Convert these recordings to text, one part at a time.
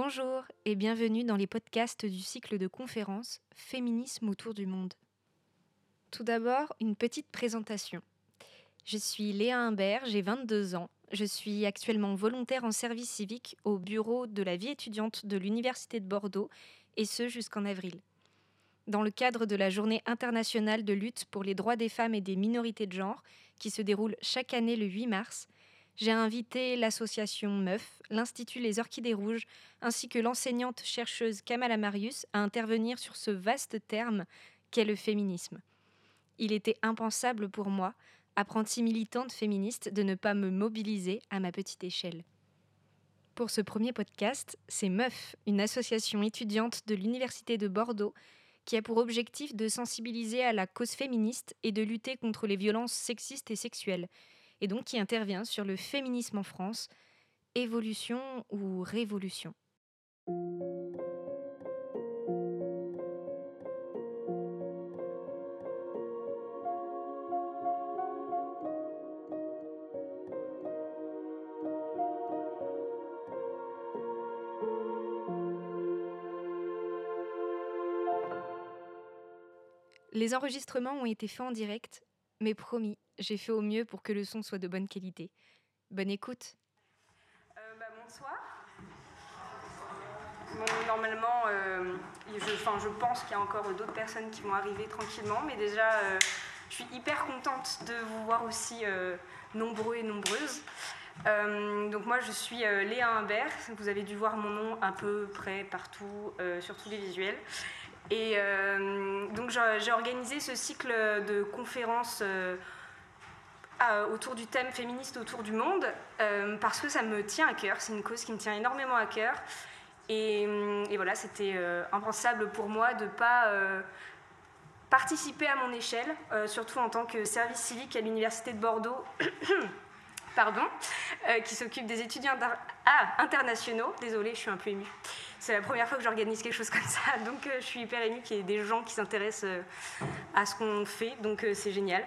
Bonjour et bienvenue dans les podcasts du cycle de conférences Féminisme autour du monde. Tout d'abord, une petite présentation. Je suis Léa Imbert, j'ai 22 ans. Je suis actuellement volontaire en service civique au bureau de la vie étudiante de l'Université de Bordeaux, et ce jusqu'en avril. Dans le cadre de la Journée internationale de lutte pour les droits des femmes et des minorités de genre, qui se déroule chaque année le 8 mars, j'ai invité l'association Meuf, l'Institut Les Orchidées Rouges, ainsi que l'enseignante chercheuse Kamala Marius à intervenir sur ce vaste terme qu'est le féminisme. Il était impensable pour moi, apprentie militante féministe, de ne pas me mobiliser à ma petite échelle. Pour ce premier podcast, c'est Meuf, une association étudiante de l'Université de Bordeaux qui a pour objectif de sensibiliser à la cause féministe et de lutter contre les violences sexistes et sexuelles, et donc qui intervient sur le féminisme en France, évolution ou révolution. Les enregistrements ont été faits en direct, mais promis, j'ai fait au mieux pour que le son soit de bonne qualité. Bonne écoute. Euh, bah, bonsoir. normalement, euh, je, pense qu'il y a encore d'autres personnes qui vont arriver tranquillement, mais déjà, euh, je suis hyper contente de vous voir aussi nombreux et nombreuses. donc moi, je suis Léa Imbert. Vous avez dû voir mon nom à peu près partout, sur tous les visuels. Et donc j'ai organisé ce cycle de conférences euh, autour du thème féministe autour du monde, euh, parce que ça me tient à cœur, c'est une cause qui me tient énormément à cœur. Et, et voilà, c'était euh, impensable pour moi de ne pas participer à mon échelle, surtout en tant que service civique à l'Université de Bordeaux. pardon, qui s'occupe des étudiants ah, internationaux. Désolée, je suis un peu émue. C'est la première fois que j'organise quelque chose comme ça, donc je suis hyper émue qu'il y ait des gens qui s'intéressent à ce qu'on fait, donc c'est génial.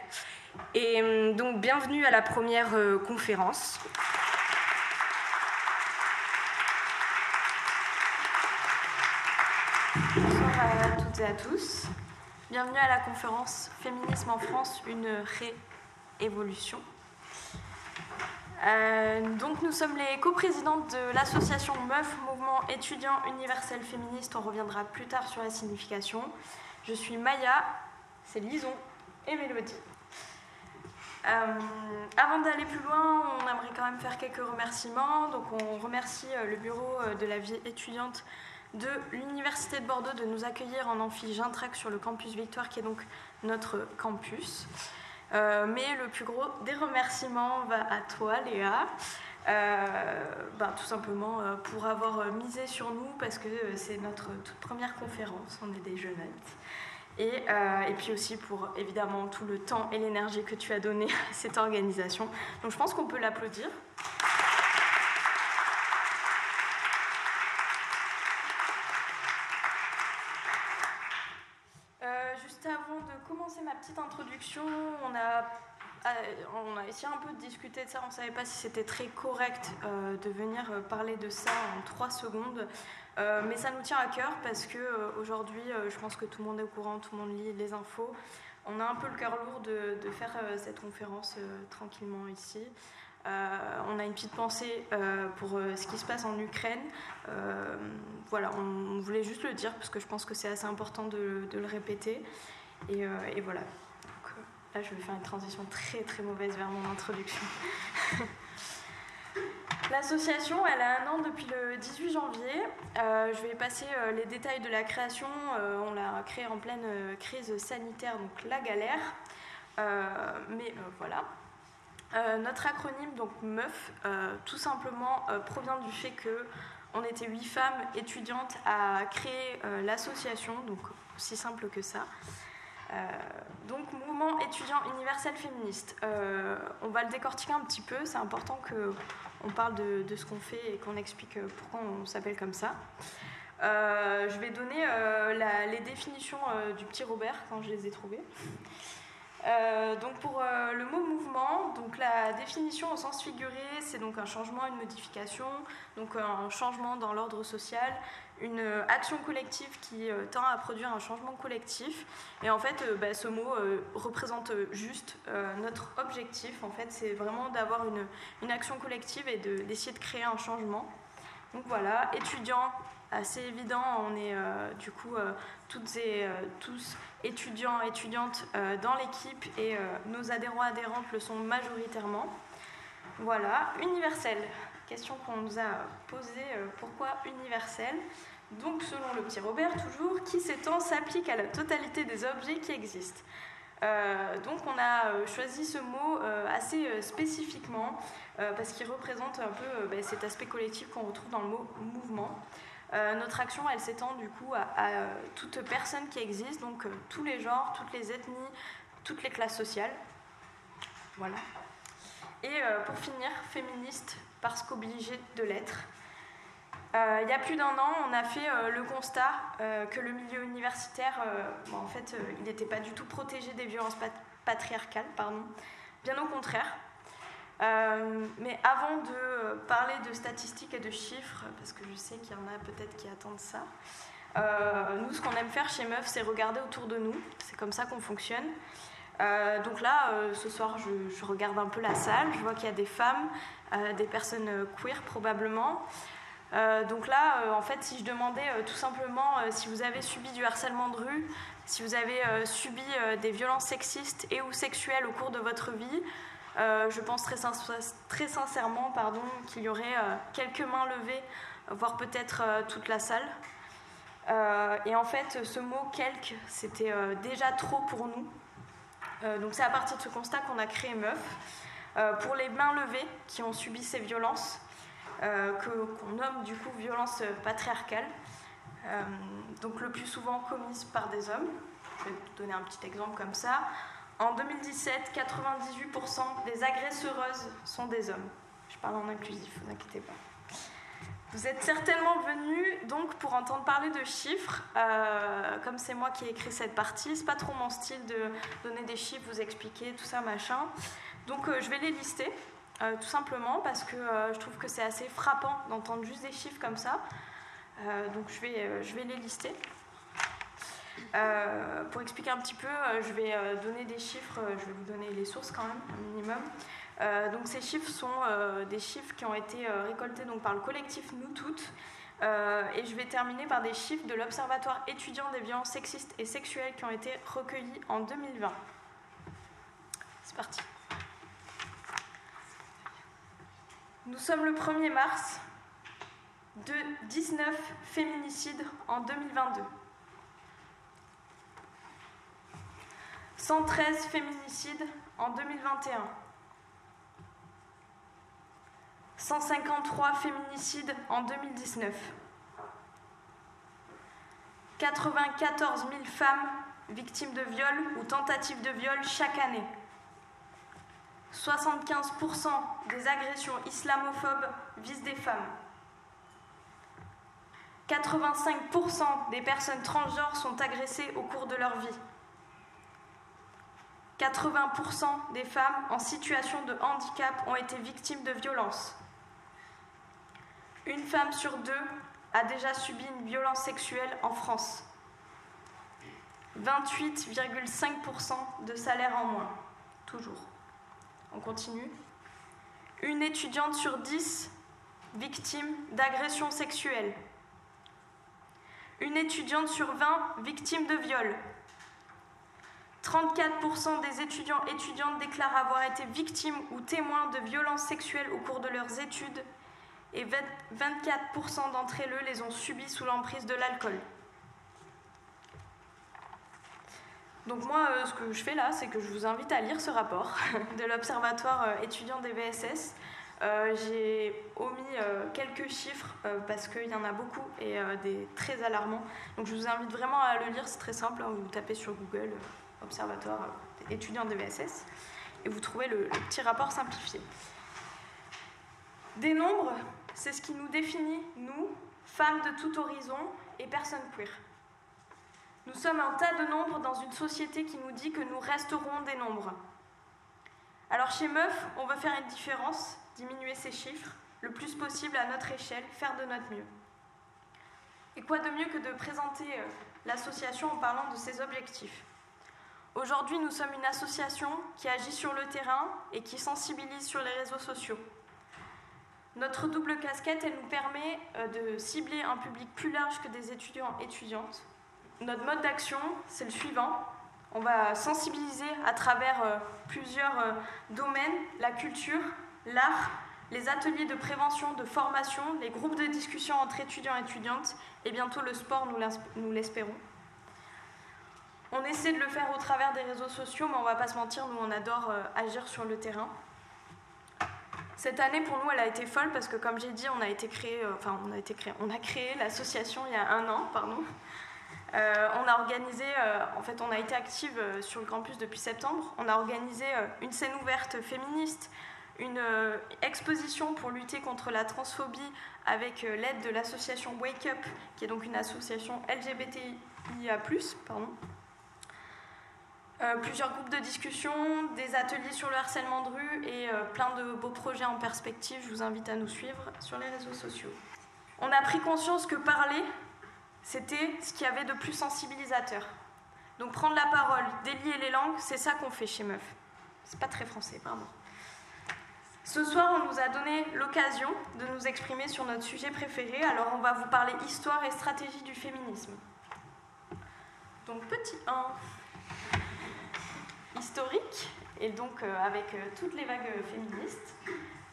Et euh, donc, bienvenue à la première euh, conférence. Bonsoir à toutes et à tous. Bienvenue à la conférence Féminisme en France, une réévolution. Euh, donc nous sommes les coprésidentes de l'association MeUF, Mouvement étudiant universel féministe. On reviendra plus tard sur la signification. Je suis Maya, c'est Lison et Mélodie. Euh, avant d'aller plus loin, on aimerait quand même faire quelques remerciements. Donc on remercie euh, le bureau de la vie étudiante de l'Université de Bordeaux de nous accueillir en amphi Gintrac sur le campus Victoire, qui est donc notre campus. Mais le plus gros des remerciements va à toi, Léa. Ben, tout simplement pour avoir misé sur nous parce que c'est notre toute première conférence, on est des jeunettes. Euh, et, puis aussi pour évidemment tout le temps et l'énergie que tu as donné à cette organisation. Donc je pense qu'on peut l'applaudir. Euh, juste avant de commencer ma petite introduction, on a euh, on a essayé un peu de discuter de ça, on ne savait pas si c'était très correct de venir parler de ça en trois secondes. Euh, mais ça nous tient à cœur parce que euh, aujourd'hui, euh, je pense que tout le monde est au courant, tout le monde lit les infos. On a un peu le cœur lourd de, faire cette conférence tranquillement ici. on a une petite pensée pour ce qui se passe en Ukraine. voilà, on, voulait juste le dire parce que je pense que c'est assez important de le répéter. Et, et voilà. Donc, là, je vais faire une transition très très mauvaise vers mon introduction. L'association, elle a un an depuis le 18 janvier. Euh, je vais passer euh, les détails de la création. Euh, on l'a créée en pleine crise sanitaire, donc la galère. mais voilà. notre acronyme, donc MEUF, tout simplement provient du fait que on était huit femmes étudiantes à créer l'association, donc aussi simple que ça. Donc, mouvement étudiant universel féministe. on va le décortiquer un petit peu, c'est important que on parle de, ce qu'on fait et qu'on explique euh, pourquoi on s'appelle comme ça. Euh, je vais donner euh, les définitions du petit Robert quand je les ai trouvées. Euh, donc pour euh, le mot mouvement, donc la définition au sens figuré, c'est donc un changement, une modification, donc un changement dans l'ordre social, une action collective qui euh, tend à produire un changement collectif. Et en fait, bah, ce mot représente juste notre objectif. En fait, c'est vraiment d'avoir une, une, action collective et d'essayer de, créer un changement. Donc voilà, étudiants, assez évident, on est du coup toutes et tous étudiants, étudiantes euh, dans l'équipe et euh, nos adhérents, adhérentes le sont majoritairement. Voilà, universel. Question qu'on nous a posée, euh, pourquoi universel? Donc selon le petit Robert, toujours, qui s'étend s'applique à la totalité des objets qui existent. donc on a choisi ce mot assez spécifiquement parce qu'il représente un peu ben, cet aspect collectif qu'on retrouve dans le mot mouvement. Euh, notre action, elle s'étend du coup à, euh, toute personne qui existe, donc euh, tous les genres, toutes les ethnies, toutes les classes sociales. Voilà. Et pour finir, féministe parce qu'obligée de l'être. Il y a plus d'un an, on a fait le constat que le milieu universitaire, en fait, il n'était pas du tout protégé des violences patriarcales, pardon. Bien au contraire, euh, mais avant de parler de statistiques et de chiffres, parce que je sais qu'il y en a peut-être qui attendent ça, euh, nous, ce qu'on aime faire chez Meuf, c'est regarder autour de nous. C'est comme ça qu'on fonctionne. Euh, donc là, ce soir, je, regarde un peu la salle. Je vois qu'il y a des femmes, des personnes queer probablement. Donc là, en fait, si je demandais tout simplement si vous avez subi du harcèlement de rue, si vous avez subi des violences sexistes et ou sexuelles au cours de votre vie, euh, je pense très, sincèrement pardon, qu'il y aurait euh, quelques mains levées, voire peut-être euh, toute la salle. et en fait, ce mot quelques, c'était déjà trop pour nous. donc c'est à partir de ce constat qu'on a créé Meuf. pour les mains levées qui ont subi ces violences, qu'on nomme du coup violences patriarcales, donc le plus souvent commises par des hommes. Je vais vous donner un petit exemple comme ça. En 2017, 98% des agresseuses sont des hommes. Je parle en inclusif, vous inquiétez pas. Vous êtes certainement venus donc pour entendre parler de chiffres. Euh, comme c'est moi qui ai écrit cette partie, c'est pas trop mon style de donner des chiffres, vous expliquer tout ça machin. Donc euh, je vais les lister, euh, tout simplement parce que je trouve que c'est assez frappant d'entendre juste des chiffres comme ça. donc je vais, je vais les lister. Euh, pour expliquer un petit peu, euh, je vais euh, donner des chiffres, je vais vous donner les sources quand même, un minimum. donc ces chiffres sont des chiffres qui ont été récoltés donc, par le collectif Nous Toutes. et je vais terminer par des chiffres de l'Observatoire étudiant des violences sexistes et sexuelles qui ont été recueillis en 2020. C'est parti. Nous sommes le 1er mars de 19 féminicides en 2022. 113 féminicides en 2021. 153 féminicides en 2019. 94 000 femmes victimes de viol ou tentatives de viol chaque année. 75% des agressions islamophobes visent des femmes. 85% des personnes transgenres sont agressées au cours de leur vie. 80% des femmes en situation de handicap ont été victimes de violences. Une femme sur deux a déjà subi une violence sexuelle en France. 28,5% de salaire en moins, toujours. On continue. Une étudiante sur 10 victime d'agression sexuelle. Une étudiante sur 20 victime de viol. 34% des étudiants étudiantes déclarent avoir été victimes ou témoins de violences sexuelles au cours de leurs études et 24% d'entre eux les ont subies sous l'emprise de l'alcool. Donc moi, euh, ce que je fais là, c'est que je vous invite à lire ce rapport de l'Observatoire euh, étudiant des VSS. Euh, j'ai omis quelques chiffres parce qu'il y en a beaucoup et des très alarmants. Donc je vous invite vraiment à le lire, c'est très simple, hein, vous tapez sur Google observatoire étudiant de VSS, et vous trouvez le, petit rapport simplifié. Des nombres, c'est ce qui nous définit, nous, femmes de tout horizon et personnes queer. Nous sommes un tas de nombres dans une société qui nous dit que nous resterons des nombres. Alors chez Meuf, on veut faire une différence, diminuer ces chiffres, le plus possible à notre échelle, faire de notre mieux. Et quoi de mieux que de présenter euh, l'association en parlant de ses objectifs? Aujourd'hui, nous sommes une association qui agit sur le terrain et qui sensibilise sur les réseaux sociaux. Notre double casquette, elle nous permet euh, de cibler un public plus large que des étudiants étudiantes. Notre mode d'action, c'est le suivant. On va sensibiliser à travers euh, plusieurs domaines, la culture, l'art, les ateliers de prévention, de formation, les groupes de discussion entre étudiants et étudiantes, et bientôt le sport, nous l'espérons. On essaie de le faire au travers des réseaux sociaux, mais on ne va pas se mentir, nous on adore euh, agir sur le terrain. Cette année pour nous elle a été folle parce que comme j'ai dit, on a été créé, euh, enfin on a été créé, on a créé l'association il y a un an, pardon. Euh, on a organisé, en fait on a été active sur le campus depuis septembre. On a organisé une scène ouverte féministe, une euh, exposition pour lutter contre la transphobie avec euh, l'aide de l'association Wake Up, qui est donc une association LGBTIA+. Euh, plusieurs groupes de discussion, des ateliers sur le harcèlement de rue et plein de beaux projets en perspective. Je vous invite à nous suivre sur les réseaux sociaux. On a pris conscience que parler, c'était ce qu'il y avait de plus sensibilisateur. Donc prendre la parole, délier les langues, c'est ça qu'on fait chez Meuf. C'est pas très français, pardon. Ce soir, on nous a donné l'occasion de nous exprimer sur notre sujet préféré, alors on va vous parler histoire et stratégie du féminisme. Donc petit 1, historique, et donc euh, avec euh, toutes les vagues féministes.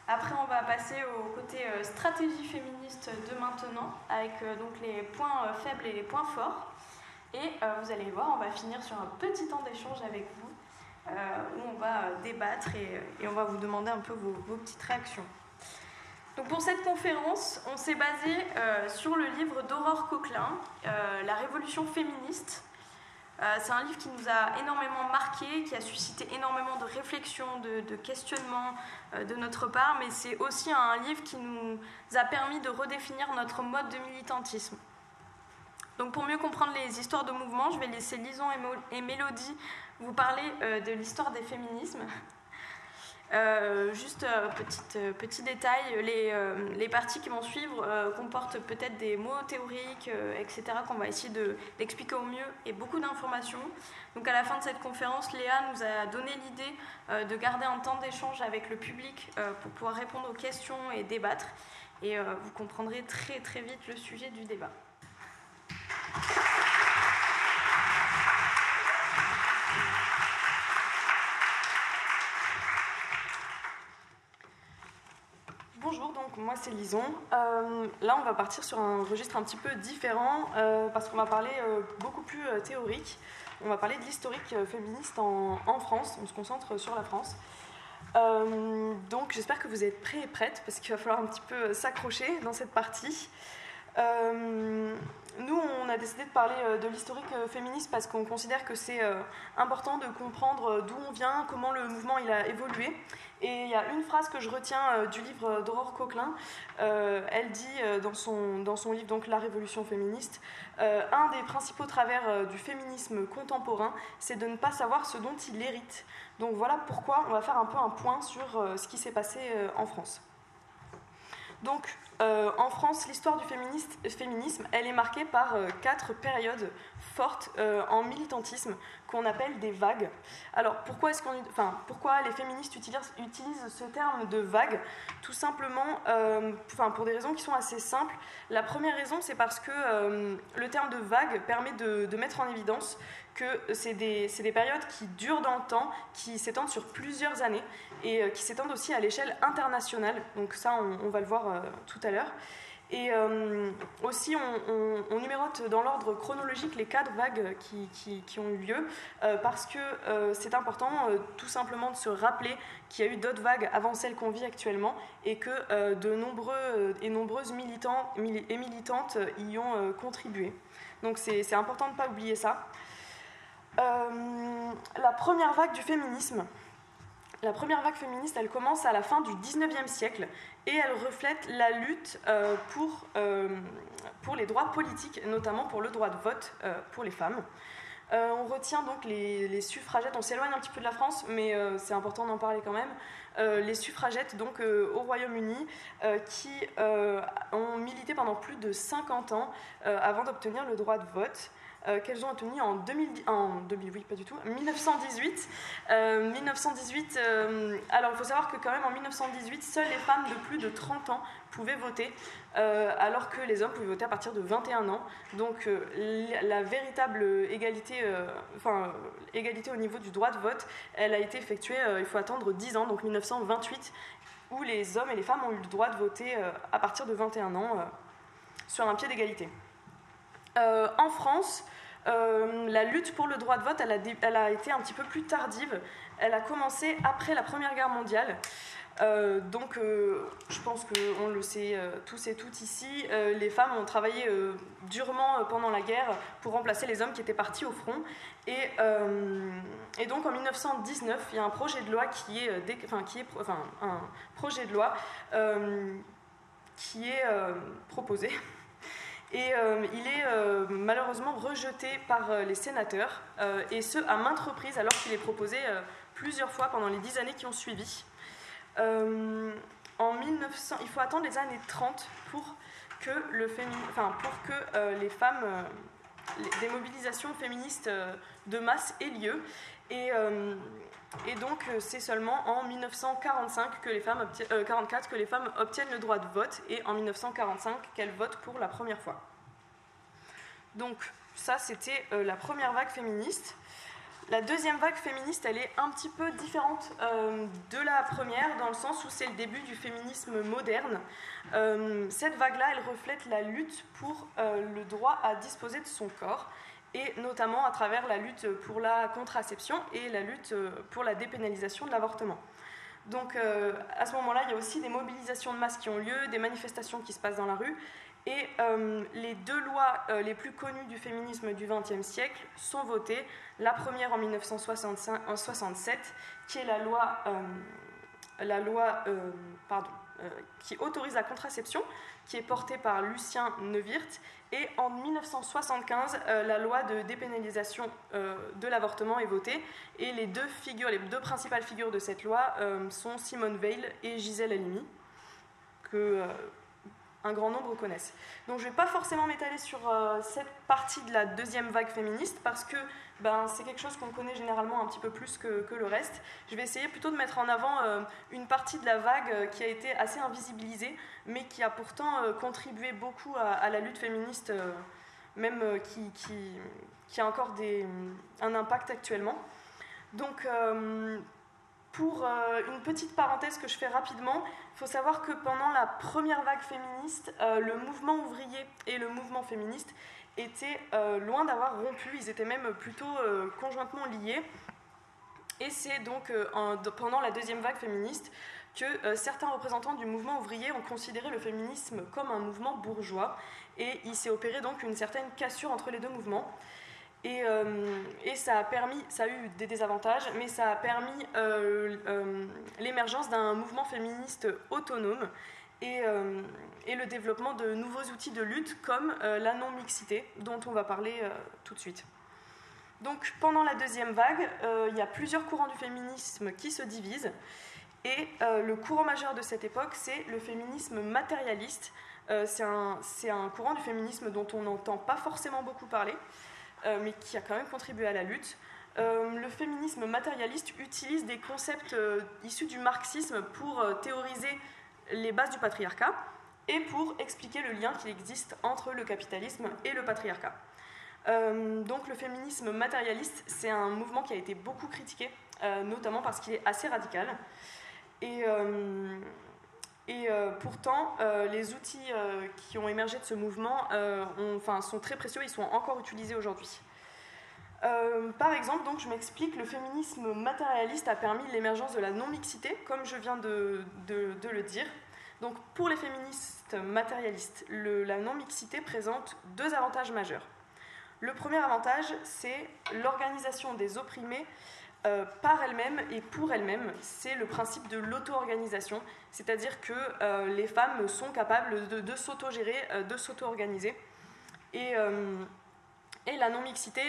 Après, on va passer au côté euh, stratégie féministe de maintenant, avec donc les points faibles et les points forts. Et vous allez voir, on va finir sur un petit temps d'échange avec vous euh, où on va débattre et, on va vous demander un peu vos, petites réactions. Donc pour cette conférence, on s'est basé euh, sur le livre d'Aurore Coquelin, euh, La Révolution féministe. C'est un livre qui nous a énormément marqué, qui a suscité énormément de réflexions, de, questionnements de notre part, mais c'est aussi un livre qui nous a permis de redéfinir notre mode de militantisme. Donc pour mieux comprendre les histoires de mouvements, je vais laisser Lison et Mélodie vous parler euh, de l'histoire des féminismes. Euh, juste euh, petit détail, les, les, parties qui vont suivre comportent peut-être des mots théoriques, etc., qu'on va essayer d'expliquer au mieux et beaucoup d'informations. Donc à la fin de cette conférence, Léa nous a donné l'idée de garder un temps d'échange avec le public pour pouvoir répondre aux questions et débattre. Et vous comprendrez très très vite le sujet du débat. Bonjour, donc moi c'est Lison. Euh, là on va partir sur un registre un petit peu différent euh, parce qu'on va parler euh, beaucoup plus théorique. On va parler de l'historique féministe en, en, France, on se concentre sur la France. donc j'espère que vous êtes prêts et prêtes parce qu'il va falloir un petit peu s'accrocher dans cette partie. Euh, nous, on a décidé de parler euh, de l'historique euh, féministe parce qu'on considère que c'est important de comprendre d'où on vient, comment le mouvement il a évolué. Et il y a une phrase que je retiens du livre d'Aurore Coquelin. elle dit dans son, dans son livre donc La Révolution féministe, un des principaux travers du féminisme contemporain, c'est de ne pas savoir ce dont il hérite. Donc voilà pourquoi on va faire un peu un point sur ce qui s'est passé en France. Donc, euh, en France, l'histoire du féminisme, elle est marquée par euh, quatre périodes fortes euh, en militantisme qu'on appelle des vagues. Alors, pourquoi, les féministes utilisent, ce terme de vague? Tout simplement, pour des raisons qui sont assez simples. La première raison, c'est parce que le terme de vague permet de mettre en évidence que c'est des, des, périodes qui durent dans le temps, qui s'étendent sur plusieurs années et euh, qui s'étendent aussi à l'échelle internationale. Donc ça, on, va le voir euh, tout à l'heure. Et euh, aussi, on, numérote dans l'ordre chronologique les quatre vagues qui, ont eu lieu, parce que c'est important tout simplement de se rappeler qu'il y a eu d'autres vagues avant celles qu'on vit actuellement, et que de nombreux et nombreuses militants et militantes y ont contribué. Donc c'est important de ne pas oublier ça. La première vague du féminisme, la première vague féministe, elle commence à la fin du 19e siècle et elle reflète la lutte euh, pour, euh, pour les droits politiques, notamment pour le droit de vote euh, pour les femmes. on retient donc les, les suffragettes, on s'éloigne un petit peu de la France, mais c'est important d'en parler quand même. les suffragettes donc au Royaume-Uni qui ont milité pendant plus de 50 ans avant d'obtenir le droit de vote. Euh, qu'elles ont obtenu en, 2010, en 2000, oui, pas du tout, 1918. 1918 euh, euh, alors, il faut savoir que quand même en 1918, seules les femmes de plus de 30 ans pouvaient voter, alors que les hommes pouvaient voter à partir de 21 ans. Donc, la véritable égalité, égalité au niveau du droit de vote, elle a été effectuée, il faut attendre 10 ans, donc 1928, où les hommes et les femmes ont eu le droit de voter à partir de 21 ans sur un pied d'égalité. En France, euh, la lutte pour le droit de vote, a, été un petit peu plus tardive. Elle a commencé après la Première Guerre mondiale. Euh, donc, euh, je pense qu'on le sait tous et toutes ici, les femmes ont travaillé durement pendant la guerre pour remplacer les hommes qui étaient partis au front. Et, donc, en 1919, il y a un projet de loi qui est proposé et euh, il est euh, malheureusement rejeté par euh, les sénateurs, et ce à maintes reprises, alors qu'il est proposé plusieurs fois pendant les dix années qui ont suivi. en 1900, il faut attendre les années 30 pour que, les femmes, des mobilisations féministes de masse aient lieu. Et donc, c'est seulement en 1945 que les femmes 44 que les femmes obtiennent le droit de vote et en 1945 qu'elles votent pour la première fois. Donc, ça, c'était euh, la première vague féministe. La deuxième vague féministe, elle est un petit peu différente euh, de la première, dans le sens où c'est le début du féminisme moderne. Euh, cette vague-là, elle reflète la lutte pour le droit à disposer de son corps, et notamment à travers la lutte pour la contraception et la lutte pour la dépénalisation de l'avortement. Donc à ce moment-là, il y a aussi des mobilisations de masse qui ont lieu, des manifestations qui se passent dans la rue, et euh, les deux lois euh, les plus connues du féminisme du XXe siècle sont votées. La première en 1967, qui est la loi, euh, la loi pardon, qui autorise la contraception, qui est portée par Lucien Neuwirth. Et en 1975, la loi de dépénalisation de l'avortement est votée. Et les deux, figures, les deux principales figures de cette loi sont Simone Veil et Gisèle Halimi, que un grand nombre connaissent. Donc je ne vais pas forcément m'étaler sur euh, cette partie de la deuxième vague féministe parce que ben, c'est quelque chose qu'on connaît généralement un petit peu plus que, le reste. Je vais essayer plutôt de mettre en avant euh, une partie de la vague euh, qui a été assez invisibilisée, mais qui a pourtant contribué beaucoup à, la lutte féministe, même qui, a encore un impact actuellement. Donc pour euh, une petite parenthèse que je fais rapidement, il faut savoir que pendant la première vague féministe, euh, le mouvement ouvrier et le mouvement féministe étaient euh, loin d'avoir rompu, ils étaient même plutôt conjointement liés. Et c'est donc pendant la deuxième vague féministe que certains représentants du mouvement ouvrier ont considéré le féminisme comme un mouvement bourgeois, et il s'est opéré donc une certaine cassure entre les deux mouvements. Et, euh, ça a permis, ça a eu des désavantages, mais ça a permis euh, euh, l'émergence d'un mouvement féministe autonome et, et, le développement de nouveaux outils de lutte comme la non-mixité, dont on va parler tout de suite. Donc pendant la deuxième vague, il y a plusieurs courants du féminisme qui se divisent. Et le courant majeur de cette époque, c'est le féminisme matérialiste. c'est un, un, courant du féminisme dont on n'entend pas forcément beaucoup parler. Euh, mais qui a quand même contribué à la lutte. Euh, le féminisme matérialiste utilise des concepts euh, issus du marxisme pour théoriser les bases du patriarcat et pour expliquer le lien qui existe entre le capitalisme et le patriarcat. donc le féminisme matérialiste, c'est un mouvement qui a été beaucoup critiqué, notamment parce qu'il est assez radical. Et, et pourtant, les outils qui ont émergé de ce mouvement sont très précieux, ils sont encore utilisés aujourd'hui. Euh, par exemple, donc, je m'explique, le féminisme matérialiste a permis l'émergence de la non-mixité, comme je viens de, le dire. Donc, pour les féministes matérialistes, la non-mixité présente deux avantages majeurs. Le premier avantage, c'est l'organisation des opprimés euh, par elles-mêmes et pour elles-mêmes. C'est le principe de l'auto-organisation, c'est-à-dire que euh, les femmes sont capables de, s'auto-gérer, euh, de s'auto-organiser. Et, et, la non-mixité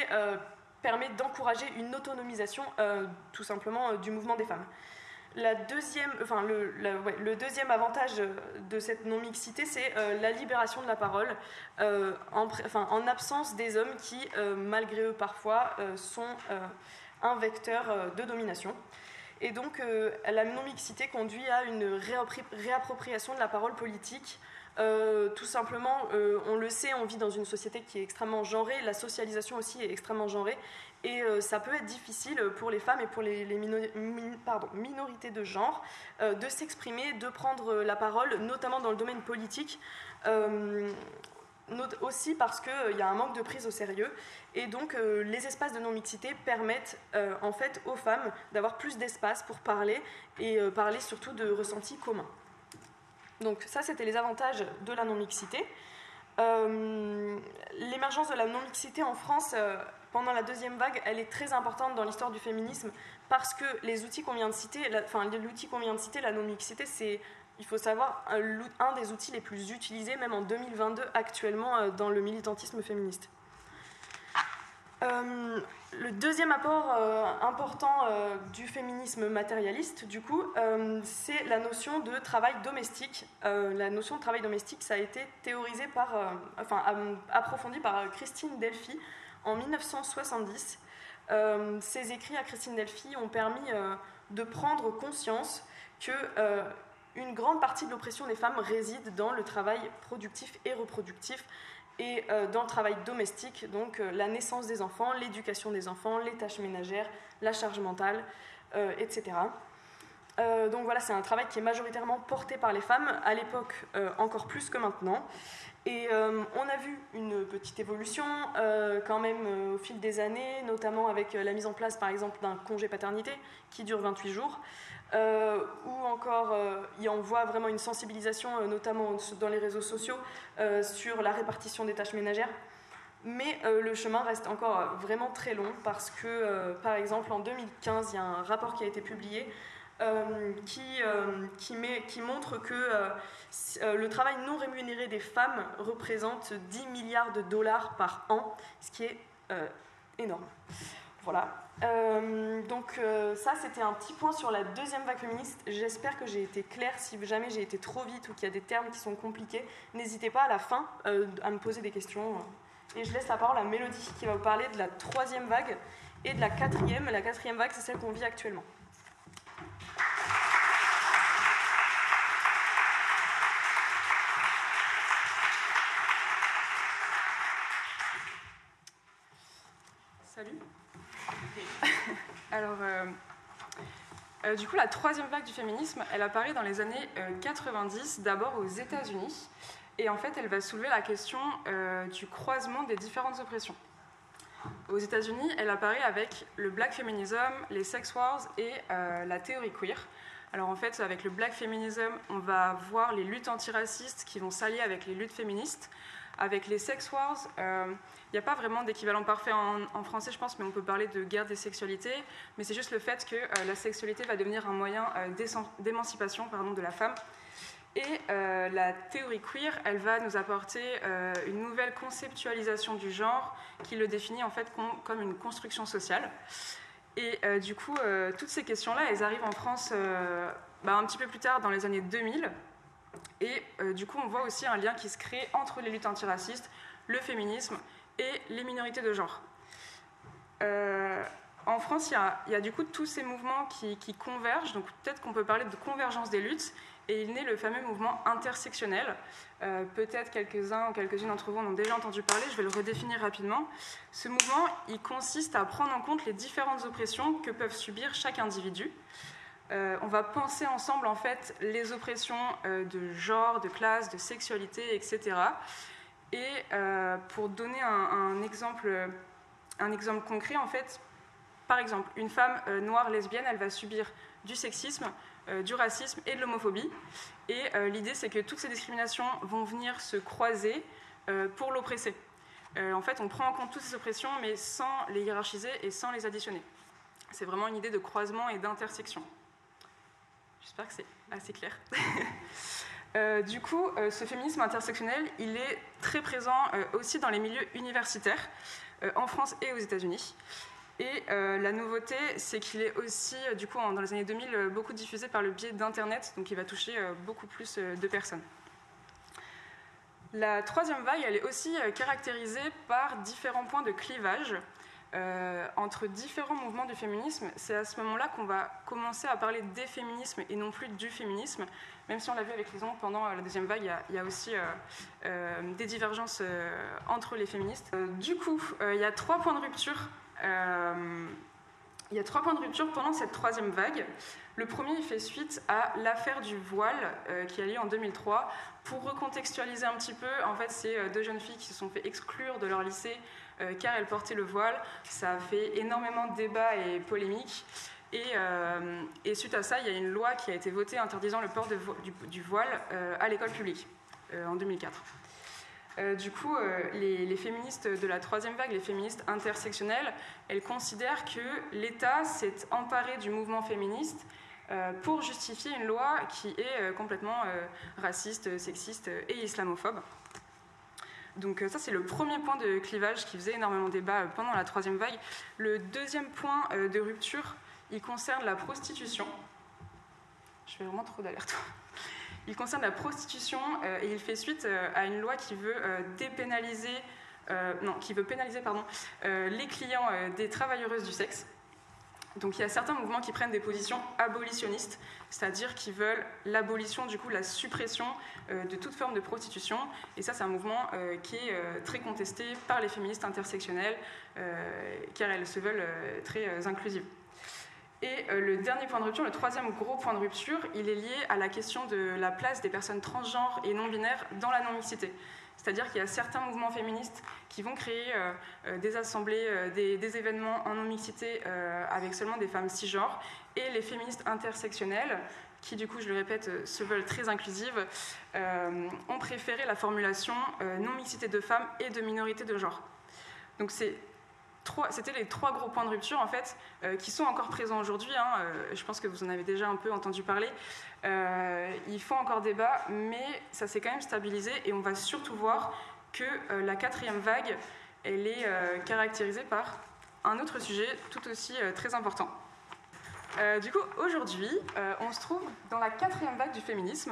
permet d'encourager une autonomisation tout simplement du mouvement des femmes. La deuxième, enfin, le, deuxième avantage de cette non-mixité, c'est la libération de la parole, en, enfin, en, absence des hommes qui, malgré eux parfois, sont un vecteur euh, de domination. Et donc euh, la non-mixité conduit à une réappropriation de la parole politique. Euh, tout simplement, on le sait, on vit dans une société qui est extrêmement genrée, la socialisation aussi est extrêmement genrée, et ça peut être difficile pour les femmes et pour les, minorités de genre de s'exprimer, de prendre la parole, notamment dans le domaine politique aussi parce qu'il euh, y a un manque de prise au sérieux. Et donc, euh, les espaces de non-mixité permettent euh, en fait aux femmes d'avoir plus d'espace pour parler et parler surtout de ressentis communs. Donc, ça, c'était les avantages de la non-mixité. L'émergence de la non-mixité en France pendant la deuxième vague, elle est très importante dans l'histoire du féminisme parce que les outils qu'on vient de citer, enfin l'outil qu'on vient de citer, la non-mixité, c'est il faut savoir, un, des outils les plus utilisés, même en 2022, actuellement, euh, dans le militantisme féministe. Euh, le deuxième apport euh, important du féminisme matérialiste, du coup, c'est la notion de travail domestique. la notion de travail domestique, ça a été théorisé par, enfin, approfondi par Christine Delphi en 1970. ces écrits à Christine Delphi ont permis de prendre conscience que une grande partie de l'oppression des femmes réside dans le travail productif et reproductif et euh, dans le travail domestique, donc euh, la naissance des enfants, l'éducation des enfants, les tâches ménagères, la charge mentale, euh, donc voilà, c'est un travail qui est majoritairement porté par les femmes, à l'époque encore plus que maintenant. Et on a vu une petite évolution quand même au fil des années, notamment avec la mise en place par exemple d'un congé paternité qui dure 28 jours. Euh, ou encore euh, on voit vraiment une sensibilisation, euh, notamment dans les réseaux sociaux, sur la répartition des tâches ménagères. Mais le chemin reste encore vraiment très long parce que, par exemple, en 2015, il y a un rapport qui a été publié qui, qui, met, qui, montre que le travail non rémunéré des femmes représente 10 milliards de dollars par an, ce qui est énorme. Voilà. Euh, donc euh, ça, c'était un petit point sur la deuxième vague féministe. J'espère que j'ai été claire. Si jamais j'ai été trop vite ou qu'il y a des termes qui sont compliqués, n'hésitez pas à la fin euh, à me poser des questions. Et je laisse la parole à Mélodie qui va vous parler de la troisième vague et de la quatrième. La quatrième vague, c'est celle qu'on vit actuellement. Alors, euh, euh, du coup, la troisième vague du féminisme, elle apparaît dans les années 90, euh, d'abord aux États-Unis. Et en fait, elle va soulever la question du croisement des différentes oppressions. Aux États-Unis, elle apparaît avec le black feminism, les sex wars et la théorie queer. Alors en fait, avec le black feminism, on va voir les luttes antiracistes qui vont s'allier avec les luttes féministes. Avec les sex wars, il n'y a pas vraiment d'équivalent parfait en, français, je pense, mais on peut parler de guerre des sexualités. Mais c'est juste le fait que euh, la sexualité va devenir un moyen euh, d'émancipation de la femme. Et euh, la théorie queer, elle va nous apporter une nouvelle conceptualisation du genre qui le définit en fait comme une construction sociale. Et du coup, toutes ces questions-là, elles arrivent en France bah, un petit peu plus tard, dans les années 2000. Et du coup, on voit aussi un lien qui se crée entre les luttes antiracistes, le féminisme et les minorités de genre. Euh, en France, il y, a, du coup tous ces mouvements qui, convergent, donc peut-être qu'on peut parler de convergence des luttes, et il naît le fameux mouvement intersectionnel. Euh, peut-être quelques-uns ou quelques-unes d'entre vous en ont déjà entendu parler, je vais le redéfinir rapidement. Ce mouvement, il consiste à prendre en compte les différentes oppressions que peuvent subir chaque individu. Euh, on va penser ensemble en fait les oppressions de genre, de classe, de sexualité, etc. Et euh, pour donner un, exemple, un exemple concret, en fait, par exemple, une femme euh, noire lesbienne, elle va subir du sexisme, euh, du racisme et de l'homophobie. Et l'idée, c'est que toutes ces discriminations vont venir se croiser pour l'oppresser. en fait, on prend en compte toutes ces oppressions, mais sans les hiérarchiser et sans les additionner. C'est vraiment une idée de croisement et d'intersection. J'espère que c'est assez clair. Euh, du coup, euh, ce féminisme intersectionnel, il est très présent euh, aussi dans les milieux universitaires, en France et aux États-Unis. Et la nouveauté, c'est qu'il est aussi, du coup, dans les années 2000, beaucoup diffusé par le biais d'Internet, donc il va toucher beaucoup plus de personnes. La troisième vague, elle est aussi caractérisée par différents points de clivage euh, entre différents mouvements du féminisme. C'est à ce moment-là qu'on va commencer à parler des féminismes et non plus du féminisme, même si on l'a vu avec les ondes pendant la deuxième vague, il y a, aussi euh, euh, des divergences entre les féministes. du coup, il y a trois points de rupture. il y a trois points de rupture pendant cette troisième vague. Le premier, il fait suite à l'affaire du voile qui a lieu en 2003. Pour recontextualiser un petit peu, en fait, c'est deux jeunes filles qui se sont fait exclure de leur lycée euh, car elle portait le voile. Ça a fait énormément de débats et polémiques. Et, euh, suite à ça, il y a une loi qui a été votée interdisant le port du, voile euh, à l'école publique en 2004. du coup, les, féministes de la troisième vague, les féministes intersectionnelles, elles considèrent que l'État s'est emparé du mouvement féministe pour justifier une loi qui est complètement raciste, sexiste et islamophobe. Donc euh, ça, c'est le premier point de clivage qui faisait énormément débat euh, pendant la troisième vague. Le deuxième point euh, de rupture, il concerne la prostitution. Je fais vraiment trop d'alerte. Il concerne la prostitution et il fait suite à une loi qui veut pénaliser les clients des travailleuses du sexe. Donc il y a certains mouvements qui prennent des positions abolitionnistes, c'est-à-dire qui veulent l'abolition, du coup la suppression euh, de toute forme de prostitution. Et ça c'est un mouvement euh, qui est euh, très contesté par les féministes intersectionnelles, car elles se veulent très inclusives. Et le dernier point de rupture, le troisième gros point de rupture, il est lié à la question de la place des personnes transgenres et non-binaires dans la non-mixité. C'est-à-dire qu'il y a certains mouvements féministes qui vont créer euh, euh, des assemblées, euh, des, événements en non-mixité avec seulement des femmes cisgenres, et les féministes intersectionnelles, qui du coup, je le répète, se veulent très inclusives, ont préféré la formulation non-mixité de femmes et de minorité de genre. Donc c'est c'était les trois gros points de rupture en fait euh, qui sont encore présents aujourd'hui. Hein, euh, je pense que vous en avez déjà un peu entendu parler. Euh, il faut encore débat, mais ça s'est quand même stabilisé et on va surtout voir que la quatrième vague, elle est caractérisée par un autre sujet tout aussi très important. du coup, aujourd'hui, on se trouve dans la quatrième vague du féminisme.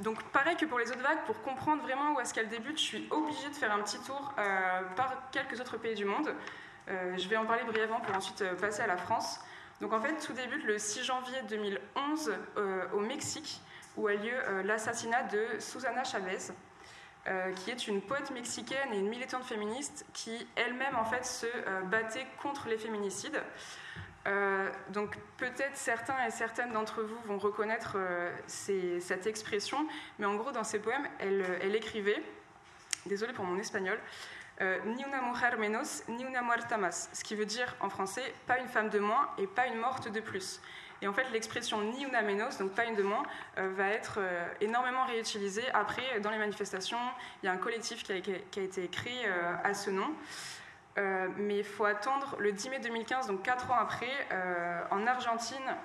Donc pareil que pour les autres vagues, pour comprendre vraiment où est-ce qu'elle débute, je suis obligée de faire un petit tour euh, par quelques autres pays du monde. Euh, je vais en parler brièvement pour ensuite euh, passer à la France. Donc en fait, tout débute le 6 janvier 2011 au Mexique, où a lieu l'assassinat de Susana Chavez, qui est une poète mexicaine et une militante féministe qui elle-même en fait se battait contre les féminicides. Euh, donc peut-être certains et certaines d'entre vous vont reconnaître euh, cette expression, mais en gros dans ses poèmes, elle, elle écrivait, désolée pour mon espagnol, euh, ni una mujer menos, ni una muerta más, ce qui veut dire en français pas une femme de moins et pas une morte de plus. Et en fait, l'expression ni una menos, donc pas une de moins, va être énormément réutilisée après dans les manifestations. Il y a un collectif qui a, qui a été créé à ce nom. Euh, mais il faut attendre le 10 mai 2015, donc 4 ans après, euh, en Argentine,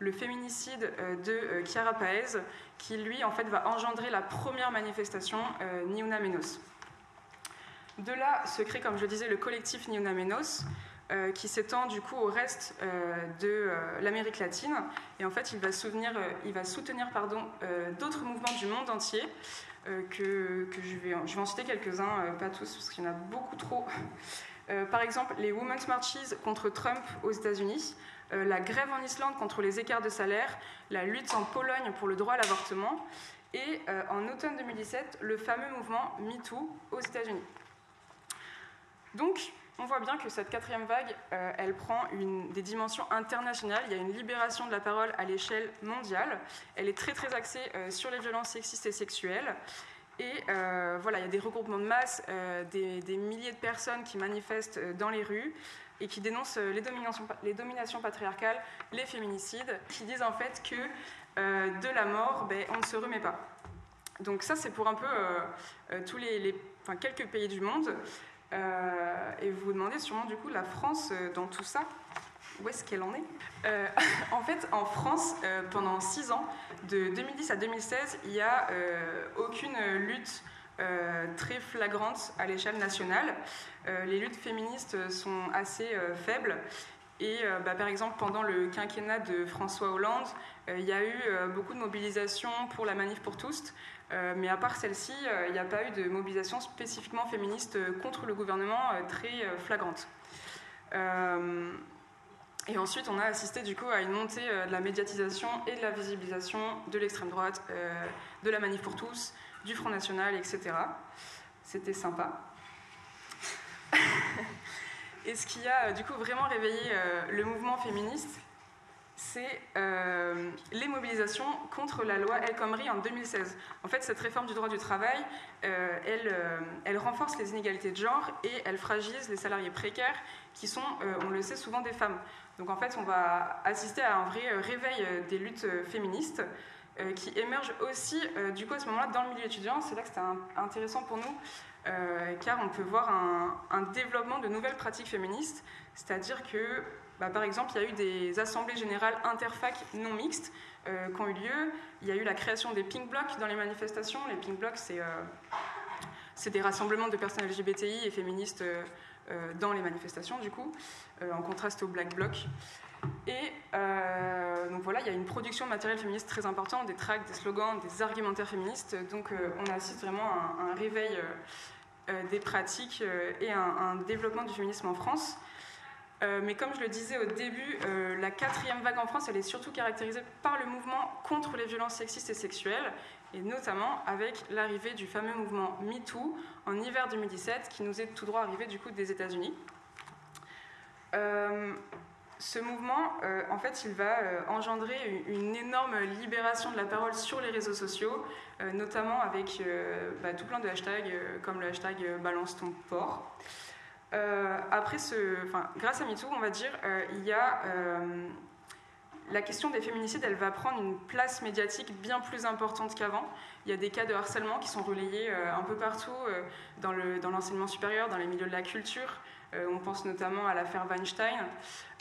le féminicide euh, de Chiara Paez, qui lui, en fait, va engendrer la première manifestation Ni Una Menos. De là se crée, comme je disais, le collectif Ni Una Menos, qui s'étend du coup au reste de l'Amérique latine. Et en fait, il va, soutenir, il va soutenir d'autres mouvements du monde entier. que, que je, vais, je vais en citer quelques-uns, pas tous, parce qu'il y en a beaucoup trop. Euh, par exemple, les Women's Marches contre Trump aux États-Unis, euh, la grève en Islande contre les écarts de salaire, la lutte en Pologne pour le droit à l'avortement, et euh, en automne 2017, le fameux mouvement MeToo aux États-Unis. Donc, on voit bien que cette quatrième vague, elle prend des dimensions internationales. Il y a une libération de la parole à l'échelle mondiale. Elle est très très axée sur les violences sexistes et sexuelles. Et euh, voilà, il y a des regroupements de masse, euh, des, milliers de personnes qui manifestent euh, dans les rues et qui dénoncent les dominations, les dominations patriarcales, les féminicides, qui disent en fait que de la mort, ben, on ne se remet pas. Donc ça, c'est pour un peu tous les, enfin, quelques pays du monde. et vous vous demandez sûrement du coup la France dans tout ça, où est-ce qu'elle en est En fait, en France, pendant six ans, de 2010 à 2016, il n'y a aucune lutte très flagrante à l'échelle nationale. les luttes féministes sont assez faibles et euh, bah, par exemple, pendant le quinquennat de François Hollande, euh, il y a eu euh, beaucoup de mobilisations pour la manif pour tous, mais à part celle-ci, il n'y a pas eu de mobilisation spécifiquement féministe contre le gouvernement très flagrante. Et ensuite, on a assisté du coup à une montée de la médiatisation et de la visibilisation de l'extrême droite, de la manif pour tous, du Front National, etc. C'était sympa. Et ce qui a du coup vraiment réveillé euh, le mouvement féministe, c'est euh, les mobilisations contre la loi El Khomri en 2016. En fait, cette réforme du droit du travail, euh, elle, renforce les inégalités de genre et elle fragilise les salariés précaires qui sont, on le sait, souvent des femmes. Donc en fait, on va assister à un vrai réveil des luttes féministes qui émergent aussi, du coup, à ce moment-là, dans le milieu étudiant. C'est là que c'était intéressant pour nous euh, car on peut voir un, développement de nouvelles pratiques féministes, c'est-à-dire que, bah, par exemple, il y a eu des assemblées générales interfac non mixtes euh, qui ont eu lieu. Il y a eu la création des pink blocs dans les manifestations. Les pink blocs, c'est euh, des rassemblements de personnes LGBTI et féministes dans les manifestations, du coup, en contraste au black bloc. Et donc voilà, il y a une production de matériel féministe très importante, des tracts, des slogans, des argumentaires féministes. Donc on assiste vraiment à un, réveil euh, des pratiques euh, et un, développement du féminisme en France. Euh, mais comme je le disais au début, la quatrième vague en France, elle est surtout caractérisée par le mouvement contre les violences sexistes et sexuelles, et notamment avec l'arrivée du fameux mouvement MeToo en hiver 2017, qui nous est tout droit arrivé du coup des États-Unis. ce mouvement, en fait, il va engendrer une, énorme libération de la parole sur les réseaux sociaux, euh, notamment avec euh, bah, tout plein de hashtags euh, comme le hashtag balance ton port. après ce, grâce à MeToo, on va dire, il y a la question des féminicides, elle va prendre une place médiatique bien plus importante qu'avant. Il y a des cas de harcèlement qui sont relayés un peu partout dans l'enseignement supérieur, dans les milieux de la culture. on pense notamment à l'affaire Weinstein.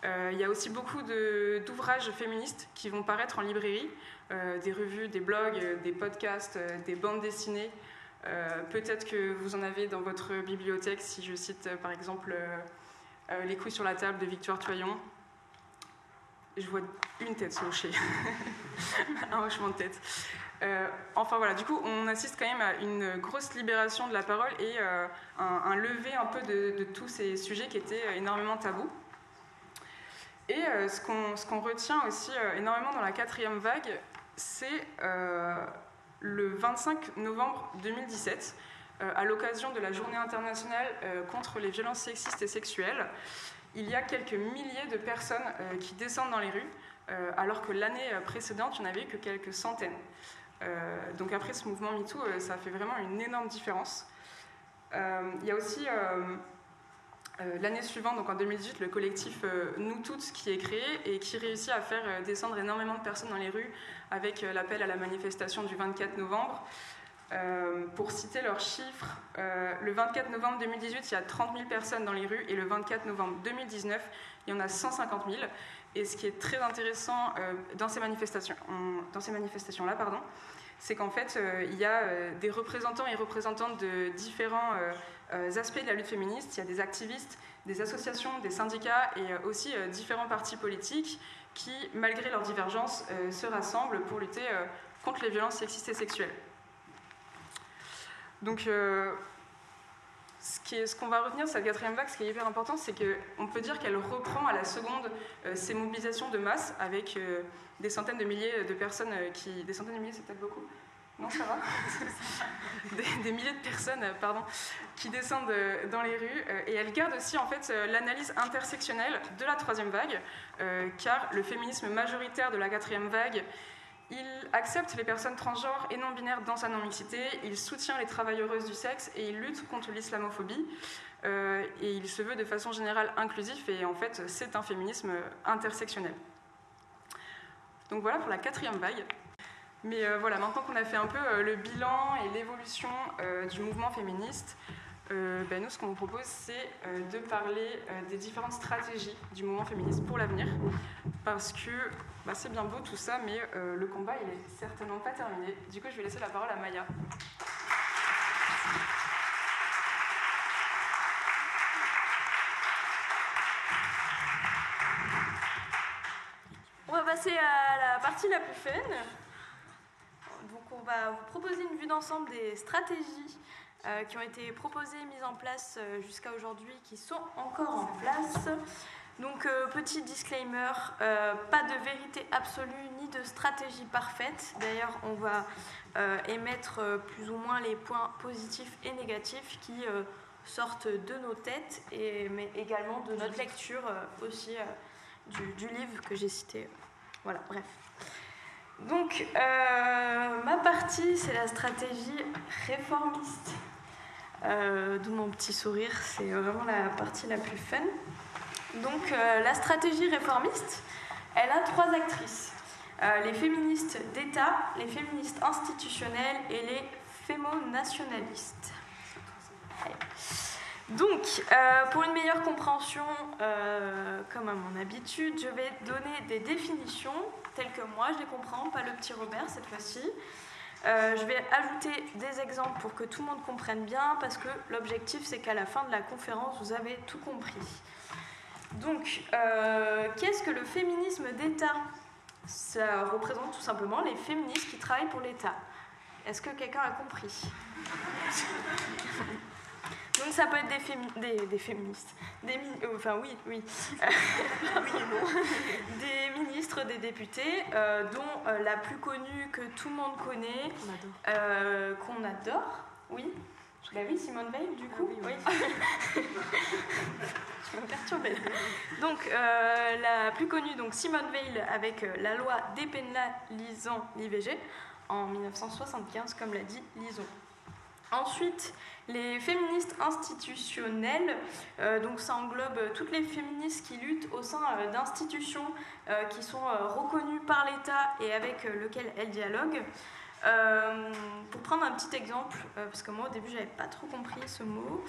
il y a aussi beaucoup d'ouvrages féministes qui vont paraître en librairie. Euh, des revues, des blogs, euh, des podcasts, euh, des bandes dessinées. Peut-être que vous en avez dans votre bibliothèque, si je cite par exemple Les couilles sur la table de Victoire Toyon. Je vois une tête se hocher, un hochement de tête. enfin voilà, du coup, on assiste quand même à une grosse libération de la parole et un, lever un peu de, tous ces sujets qui étaient énormément tabous. Et ce qu'on retient aussi énormément dans la quatrième vague, c'est euh, le 25 novembre 2017, euh, à l'occasion de la Journée internationale euh, contre les violences sexistes et sexuelles. Il y a quelques milliers de personnes qui descendent dans les rues, alors que l'année précédente, il n'y en avait que quelques centaines. donc après ce mouvement MeToo, ça fait vraiment une énorme différence. il y a aussi l'année suivante, donc en 2018, le collectif Nous Toutes qui est créé et qui réussit à faire descendre énormément de personnes dans les rues avec euh, l'appel à la manifestation du 24 novembre. Euh, pour citer leurs chiffres, euh, le 24 novembre 2018, il y a 30 000 personnes dans les rues et le 24 novembre 2019, il y en a 150 000. Et ce qui est très intéressant dans ces manifestations, dans ces manifestations-là, pardon, c'est qu'en fait, il y a des représentants et représentantes de différents aspects de la lutte féministe. Il y a des activistes, des associations, des syndicats et aussi différents partis politiques qui, malgré leurs divergences, euh, se rassemblent pour lutter euh, contre les violences sexistes et sexuelles. Donc, euh, ce qu'on va retenir, cette quatrième vague, ce qui est hyper important, c'est qu'on peut dire qu'elle reprend à la seconde ces mobilisations de masse avec des centaines de milliers de personnes qui. Des centaines de milliers, c'est peut-être beaucoup non, ça va? des, milliers de personnes pardon, qui descendent euh, dans les rues. Euh, et elles gardent aussi en fait euh, l'analyse intersectionnelle de la troisième vague, car le féminisme majoritaire de la quatrième vague, il accepte les personnes transgenres et non binaires dans sa non-mixité, il soutient les travailleuses du sexe et il lutte contre l'islamophobie. et il se veut de façon générale inclusif et en fait c'est un féminisme intersectionnel. Donc voilà pour la quatrième vague. Mais euh, voilà, maintenant qu'on a fait un peu euh, le bilan et l'évolution euh, du mouvement féministe, ben, nous, ce qu'on vous propose, c'est de parler des différentes stratégies du mouvement féministe pour l'avenir. Parce que bah, c'est bien beau tout ça, mais le combat, il est certainement pas terminé. Du coup, je vais laisser la parole à Maya. On va passer à la partie la plus fun. Donc on va vous proposer une vue d'ensemble des stratégies euh, qui ont été proposées, mises en place euh, jusqu'à aujourd'hui, qui sont encore en place. Donc euh, petit disclaimer, pas de vérité absolue ni de stratégie parfaite. D'ailleurs, on va émettre plus ou moins les points positifs et négatifs qui sortent de nos têtes, et, mais également de notre lecture aussi du, livre que j'ai cité. Voilà, bref. Donc, euh, ma partie, c'est la stratégie réformiste. Euh, D'où mon petit sourire, c'est vraiment la partie la plus fun. Donc, euh, la stratégie réformiste, elle a trois actrices euh, les féministes d'État, les féministes institutionnelles et les fémonationalistes. Donc, euh, pour une meilleure compréhension, comme à mon habitude, je vais donner des définitions telles que moi je les comprends, pas le petit Robert cette fois-ci. Je vais ajouter des exemples pour que tout le monde comprenne bien, parce que l'objectif c'est qu'à la fin de la conférence, vous avez tout compris. Donc, qu'est-ce que le féminisme d'État? Ça représente tout simplement les féministes qui travaillent pour l'État. Est-ce que quelqu'un a compris? Donc ça peut être des, des, féministes, des euh, enfin oui, oui, des ministres, des députés, euh, dont euh, la plus connue que tout le monde connaît, qu'on adore. oui. Bah oui, Simone Veil, du coup. Ah oui, Je me perturber. Donc, la plus connue, donc Simone Veil, avec la loi dépénalisant l'IVG en 1975, comme l'a dit Lison. Ensuite, les féministes institutionnelles, euh, donc ça englobe toutes les féministes qui luttent au sein euh, d'institutions euh, qui sont reconnues par l'État et avec lesquelles elles dialoguent. Pour prendre un petit exemple, parce que moi au début j'avais pas trop compris ce mot,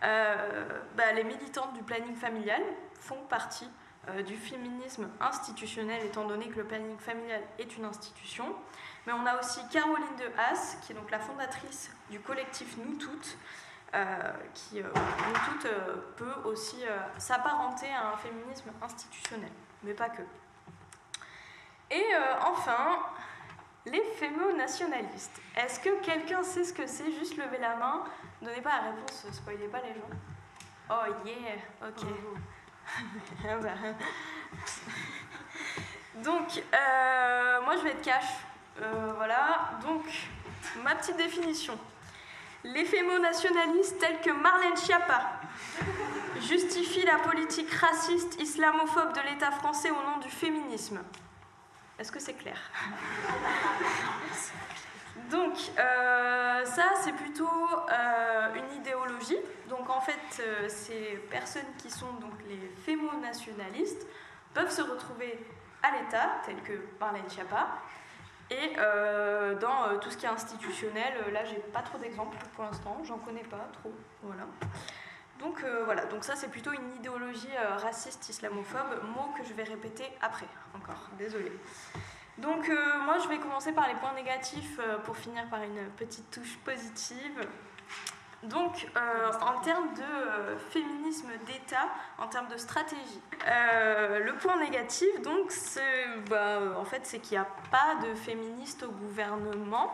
bah, les militantes du planning familial font partie du féminisme institutionnel étant donné que le planning familial est une institution. Mais on a aussi Caroline de Haas, qui est donc la fondatrice du collectif Nous Toutes, euh, qui, euh, Nous Toutes, euh, peut aussi s'apparenter à un féminisme institutionnel, mais pas que. Et enfin, les fémo-nationalistes. Est-ce que quelqu'un sait ce que c'est Juste lever la main? Donnez pas la réponse, spoilez pas les gens. Oh yeah, ok. Ah bah. Donc, moi je vais être cash. Euh, voilà, donc ma petite définition. Les fémo-nationalistes tels que Marlène Schiappa justifient la politique raciste islamophobe de l'État français au nom du féminisme. Est-ce que c'est clair Donc, euh, ça, c'est plutôt euh, une idéologie. Donc, en fait, ces personnes qui sont donc les fémo-nationalistes peuvent se retrouver à l'État, tels que Marlène Schiappa, et euh, dans euh, tout ce qui est institutionnel, euh, là j'ai pas trop d'exemples pour l'instant, j'en connais pas trop. Voilà. Donc voilà, donc ça c'est plutôt une idéologie raciste islamophobe, mot que je vais répéter après encore, désolé. Donc moi je vais commencer par les points négatifs pour finir par une petite touche positive. Donc, euh, en termes de euh, féminisme d'État, en termes de stratégie, euh, le point négatif, donc, bah, en fait, c'est qu'il n'y a pas de féministes au gouvernement.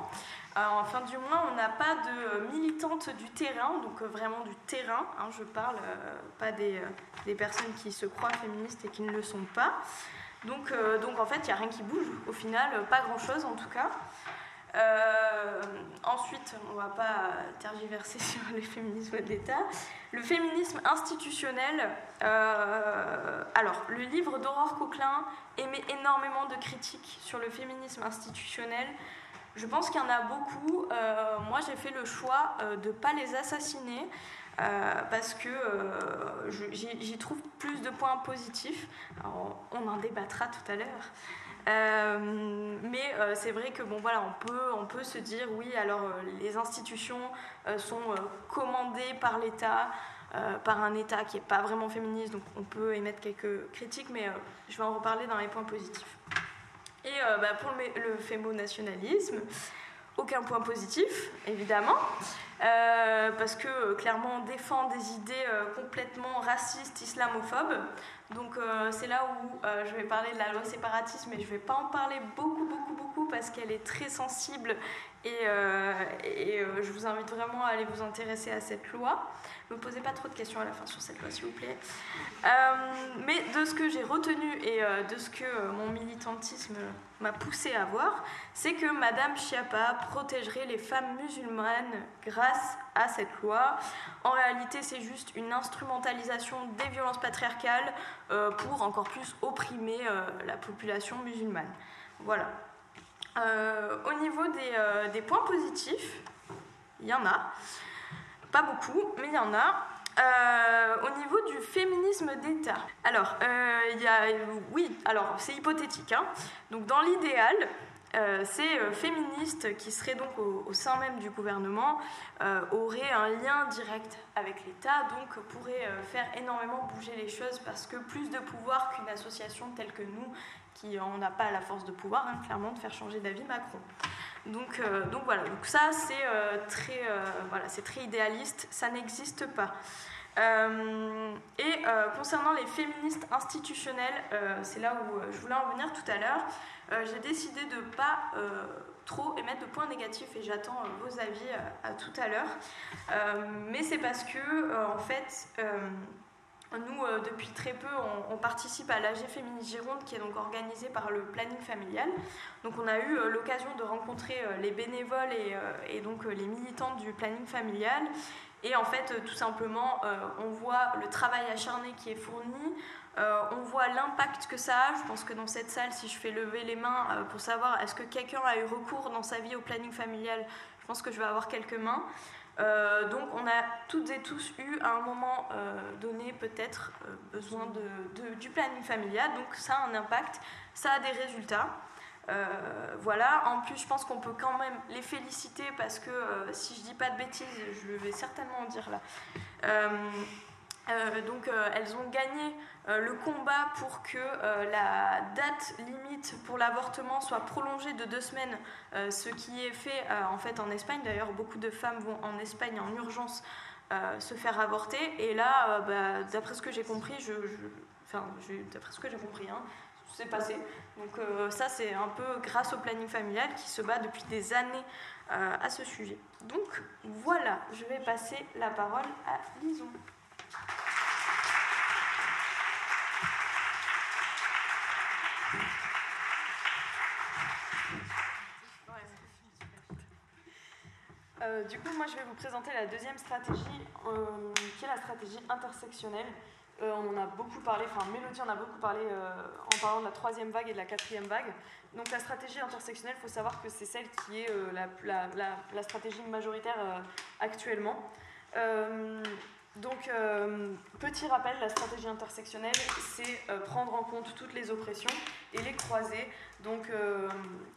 enfin, du moins, on n'a pas de militantes du terrain, donc vraiment du terrain. Hein, je parle pas des, des, personnes qui se croient féministes et qui ne le sont pas. Donc, donc en fait, il n'y a rien qui bouge. Au final, pas grand-chose en tout cas. Euh, ensuite, on ne va pas tergiverser sur les féminismes d'État. Le féminisme institutionnel. Euh, alors, le livre d'Aurore Coquelin émet énormément de critiques sur le féminisme institutionnel. Je pense qu'il y en a beaucoup. Euh, moi, j'ai fait le choix de ne pas les assassiner. parce que j'y trouve plus de points positifs. on en débattra tout à l'heure. Mais c'est vrai que bon voilà, on peut, on peut se dire oui, alors les institutions sont commandées par l'État, par un État qui n'est pas vraiment féministe, donc on peut émettre quelques critiques, mais je vais en reparler dans les points positifs. Et bah, pour le, le fémonationalisme, aucun point positif, évidemment, euh, parce que euh, clairement on défend des idées euh, complètement racistes, islamophobes. Donc c'est là où je vais parler de la loi séparatiste, mais je ne vais pas en parler beaucoup, beaucoup, beaucoup, parce qu'elle est très sensible et, et je vous invite vraiment à aller vous intéresser à cette loi. Ne me posez pas trop de questions à la fin sur cette loi, s'il vous plaît. mais de ce que j'ai retenu et de ce que mon militantisme m'a poussé à voir, c'est que Madame Chiappa protégerait les femmes musulmanes grâce à cette loi. En réalité, c'est juste une instrumentalisation des violences patriarcales euh, pour encore plus opprimer euh, la population musulmane. Voilà. Euh, au niveau des, points positifs, il y en a. Pas beaucoup, mais il y en a. au niveau du féminisme d'État, alors, il y a, oui, alors c'est hypothétique. Hein. Donc, dans l'idéal, euh, ces euh, féministes qui seraient donc au, sein même du gouvernement euh, auraient un lien direct avec l'État, donc pourraient faire énormément bouger les choses parce que plus de pouvoir qu'une association telle que nous, qui n'en a pas la force de pouvoir, hein, clairement, de faire changer d'avis Macron. Donc, donc voilà, donc ça c'est très, voilà, très idéaliste, ça n'existe pas. Et concernant les féministes institutionnelles, c'est là où je voulais en venir tout à l'heure, euh, j'ai décidé de ne pas euh, trop émettre de points négatifs et j'attends euh, vos avis à tout à l'heure. mais c'est parce que, en fait, nous, depuis très peu, on, participe à l'AG Féministe Gironde, qui est donc organisée par le planning familial. Donc, on a eu l'occasion de rencontrer les bénévoles et, et, donc les militants du planning familial. Et en fait, tout simplement, on voit le travail acharné qui est fourni. Euh, on voit l'impact que ça a. Je pense que dans cette salle, si je fais lever les mains euh, pour savoir est-ce que quelqu'un a eu recours dans sa vie au planning familial, je pense que je vais avoir quelques mains. Euh, donc on a toutes et tous eu à un moment donné peut-être besoin du planning familial. Donc ça a un impact, ça a des résultats. Voilà, en plus je pense qu'on peut quand même les féliciter parce que si je dis pas de bêtises, je vais certainement en dire là. donc elles ont gagné euh, le combat pour que euh, la date limite pour l'avortement soit prolongée de deux semaines, euh, ce qui est fait en fait en Espagne. D'ailleurs, beaucoup de femmes vont en Espagne en urgence se faire avorter. Et là, bah, d'après ce que j'ai compris, je, enfin, d'après ce que j'ai compris, hein, c'est passé. Donc ça, c'est un peu grâce au planning familial qui se bat depuis des années à ce sujet. Donc voilà, je vais passer la parole à Lison. Euh, du coup, moi, je vais vous présenter la deuxième stratégie, euh, qui est la stratégie intersectionnelle. Euh, on en a beaucoup parlé, enfin, Mélodie en a beaucoup parlé en parlant de la troisième vague et de la quatrième vague. Donc, la stratégie intersectionnelle, il faut savoir que c'est celle qui est la, la, stratégie majoritaire actuellement. Donc, petit rappel, la stratégie intersectionnelle, c'est prendre en compte toutes les oppressions et les croiser donc, euh,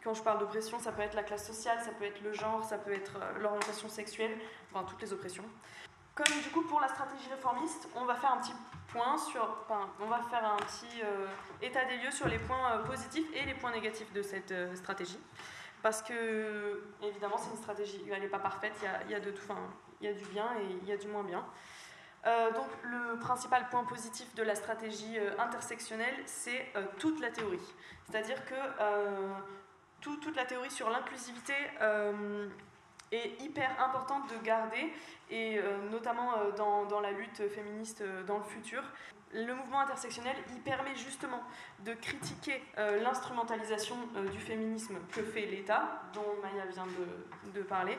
quand je parle d'oppression, ça peut être la classe sociale, ça peut être le genre, ça peut être euh, l'orientation sexuelle, enfin toutes les oppressions. Comme du coup pour la stratégie réformiste, on va faire un petit point sur, on va faire un petit euh, état des lieux sur les points positifs et les points négatifs de cette stratégie, parce que évidemment c'est une stratégie, elle n'est pas parfaite, il y a, de tout, il y a du bien et il y a du moins bien. donc le principal point positif de la stratégie intersectionnelle, c'est toute la théorie. C'est-à-dire que euh, toute la théorie sur l'inclusivité euh, est hyper importante de garder, et euh, notamment dans, la lutte féministe dans le futur. Le mouvement intersectionnel, il permet justement de critiquer l'instrumentalisation du féminisme que fait l'État, dont Maya vient de, parler.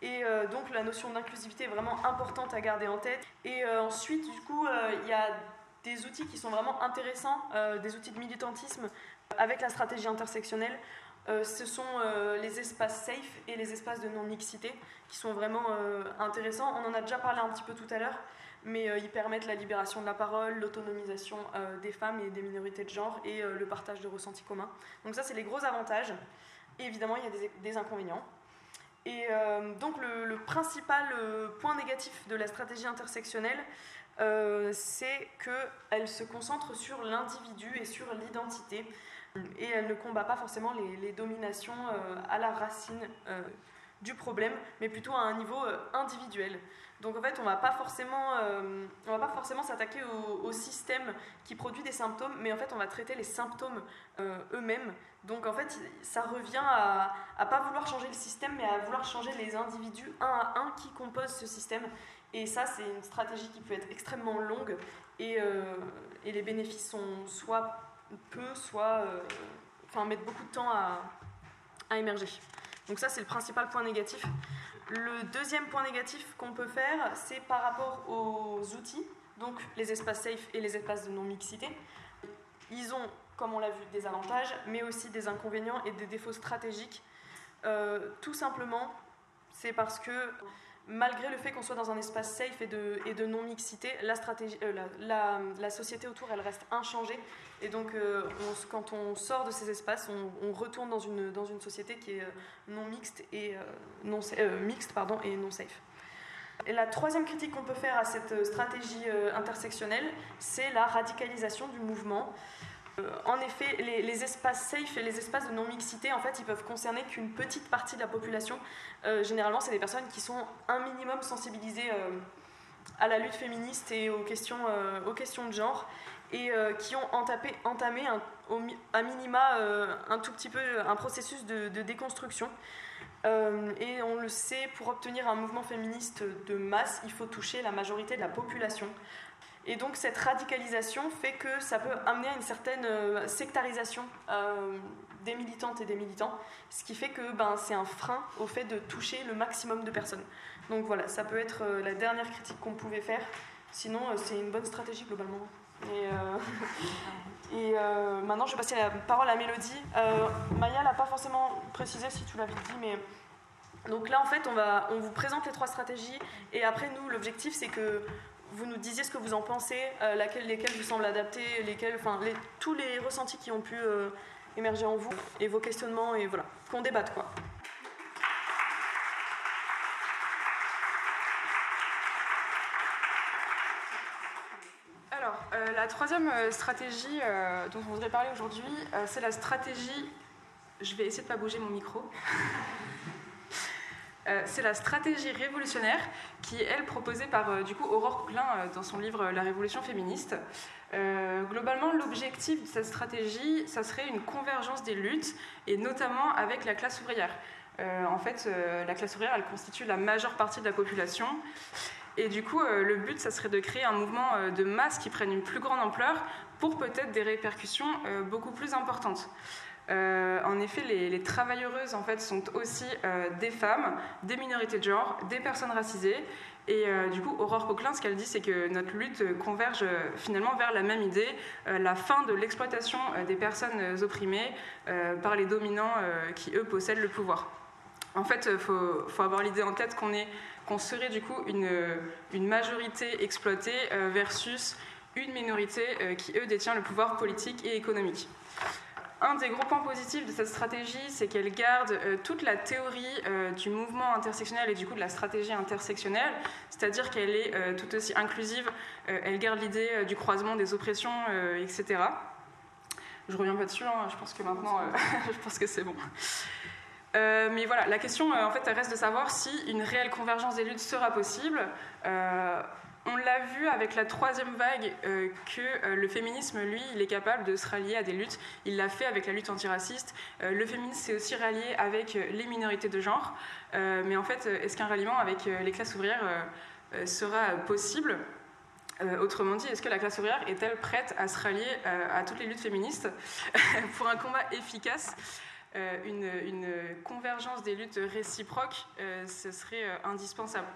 Et donc la notion d'inclusivité est vraiment importante à garder en tête. Et ensuite, du coup, il y a des outils qui sont vraiment intéressants, des outils de militantisme avec la stratégie intersectionnelle, euh, ce sont euh, les espaces safe et les espaces de non-mixité qui sont vraiment euh, intéressants. On en a déjà parlé un petit peu tout à l'heure, mais ils permettent la libération de la parole, l'autonomisation des femmes et des minorités de genre et le partage de ressentis communs. Donc ça, c'est les gros avantages. Et évidemment, il y a des, inconvénients. Et donc le, principal point négatif de la stratégie intersectionnelle, c'est qu'elle se concentre sur l'individu et sur l'identité et elle ne combat pas forcément les, dominations euh, à la racine euh, du problème, mais plutôt à un niveau euh, individuel. Donc en fait, on ne va pas forcément, va pas forcément s'attaquer au, système qui produit des symptômes, mais en fait, on va traiter les symptômes eux-mêmes. Donc en fait, ça revient à, ne pas vouloir changer le système, mais à vouloir changer les individus un à un qui composent ce système. Et ça, c'est une stratégie qui peut être extrêmement longue, et les bénéfices sont soit peut soit euh, enfin, mettre beaucoup de temps à, à émerger. Donc ça, c'est le principal point négatif. Le deuxième point négatif qu'on peut faire, c'est par rapport aux outils, donc les espaces safe et les espaces de non-mixité. Ils ont, comme on l'a vu, des avantages, mais aussi des inconvénients et des défauts stratégiques. Euh, tout simplement, c'est parce que malgré le fait qu'on soit dans un espace safe et de, non-mixité, la, stratégie, euh, la, société autour, elle reste inchangée. Et donc, euh, quand on sort de ces espaces, on, retourne dans une, dans une société qui est euh, non mixte et non, mixte pardon, et non safe. Et la troisième critique qu'on peut faire à cette stratégie intersectionnelle, c'est la radicalisation du mouvement. Euh, en effet, les, espaces safe et les espaces de non-mixité, en fait, ils peuvent concerner qu'une petite partie de la population. Euh, généralement, c'est des personnes qui sont un minimum sensibilisées euh, à la lutte féministe et aux questions, aux questions de genre et qui ont entamé, un, à minima un tout petit peu un processus de, de déconstruction. et on le sait, pour obtenir un mouvement féministe de masse, il faut toucher la majorité de la population. Et donc cette radicalisation fait que ça peut amener à une certaine euh, sectarisation euh, des militantes et des militants, ce qui fait que ben, c'est un frein au fait de toucher le maximum de personnes. Donc voilà, ça peut être euh, la dernière critique qu'on pouvait faire. Sinon, c'est une bonne stratégie globalement. Et, maintenant, je vais passer la parole à Mélodie. Maya l'a pas forcément précisé si tu l'avais dit, mais donc là, en fait, on, va, on vous présente les trois stratégies. Et après, nous, l'objectif, c'est que vous nous disiez ce que vous en pensez, euh, lesquels vous semblent adaptés, lesquels, enfin, tous les ressentis qui ont pu euh, émerger en vous et vos questionnements et voilà, qu'on débatte quoi. Alors, euh, la troisième stratégie dont on voudrait parler aujourd'hui, c'est la stratégie. Je vais essayer de ne pas bouger mon micro. Euh, c'est la stratégie révolutionnaire qui est, elle, proposée par euh, du coup, Aurore Coquelin euh, dans son livre La Révolution féministe. globalement, l'objectif de cette stratégie, ça serait une convergence des luttes, et notamment avec la classe ouvrière. en fait, la classe ouvrière, elle constitue la majeure partie de la population. Et du coup, le but, ça serait de créer un mouvement de masse qui prenne une plus grande ampleur pour peut-être des répercussions beaucoup plus importantes. Euh, en effet, les, travailleuses en fait, sont aussi euh, des femmes, des minorités de genre, des personnes racisées. Et euh, du coup, Aurore Coquelin, ce qu'elle dit, c'est que notre lutte converge finalement vers la même idée, la fin de l'exploitation des personnes opprimées par les dominants qui, eux, possèdent le pouvoir. En fait, il faut, avoir l'idée en tête qu'on serait du coup une, une majorité exploitée versus une minorité qui, eux, détient le pouvoir politique et économique. Un des gros points positifs de cette stratégie, c'est qu'elle garde euh, toute la théorie euh, du mouvement intersectionnel et du coup de la stratégie intersectionnelle, c'est-à-dire qu'elle est, euh, tout aussi inclusive, elle garde l'idée du croisement des oppressions, etc. Je reviens pas dessus, hein, je pense que maintenant, je pense que c'est bon. mais voilà, la question en fait reste de savoir si une réelle convergence des luttes sera possible. On l'a vu avec la troisième vague euh, que euh, le féminisme, lui, il est capable de se rallier à des luttes. Il l'a fait avec la lutte antiraciste. Euh, le féminisme s'est aussi rallié avec les minorités de genre. mais en fait, est-ce qu'un ralliement avec les classes ouvrières sera possible? Autrement dit, est-ce que la classe ouvrière est-elle prête à se rallier à toutes les luttes féministes pour un combat efficace? Une, une, convergence des luttes réciproques, ce serait indispensable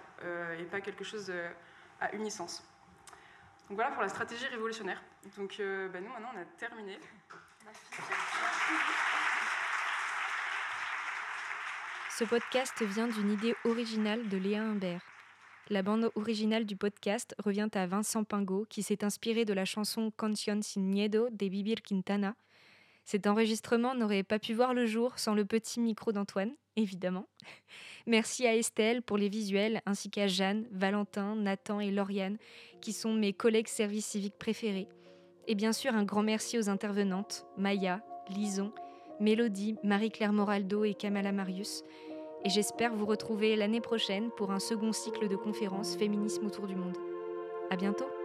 et pas quelque chose à unisens. Donc voilà pour la stratégie révolutionnaire. Donc euh, bah, nous maintenant on a terminé. Ce podcast vient d'une idée originale de Léa Humbert. La bande originale du podcast revient à Vincent Pingot, qui s'est inspiré de la chanson Canción sin miedo de Bibir Quintana. Cet enregistrement n'aurait pas pu voir le jour sans le petit micro d'Antoine, évidemment. Merci à Estelle pour les visuels, ainsi qu'à Jeanne, Valentin, Nathan et Lauriane, qui sont mes collègues services civiques préférés. Et bien sûr, un grand merci aux intervenantes, Maya, Lison, Mélodie, Marie-Claire Moraldo et Kamala Marius. Et j'espère vous retrouver l'année prochaine pour un second cycle de conférences Féminisme autour du monde. À bientôt!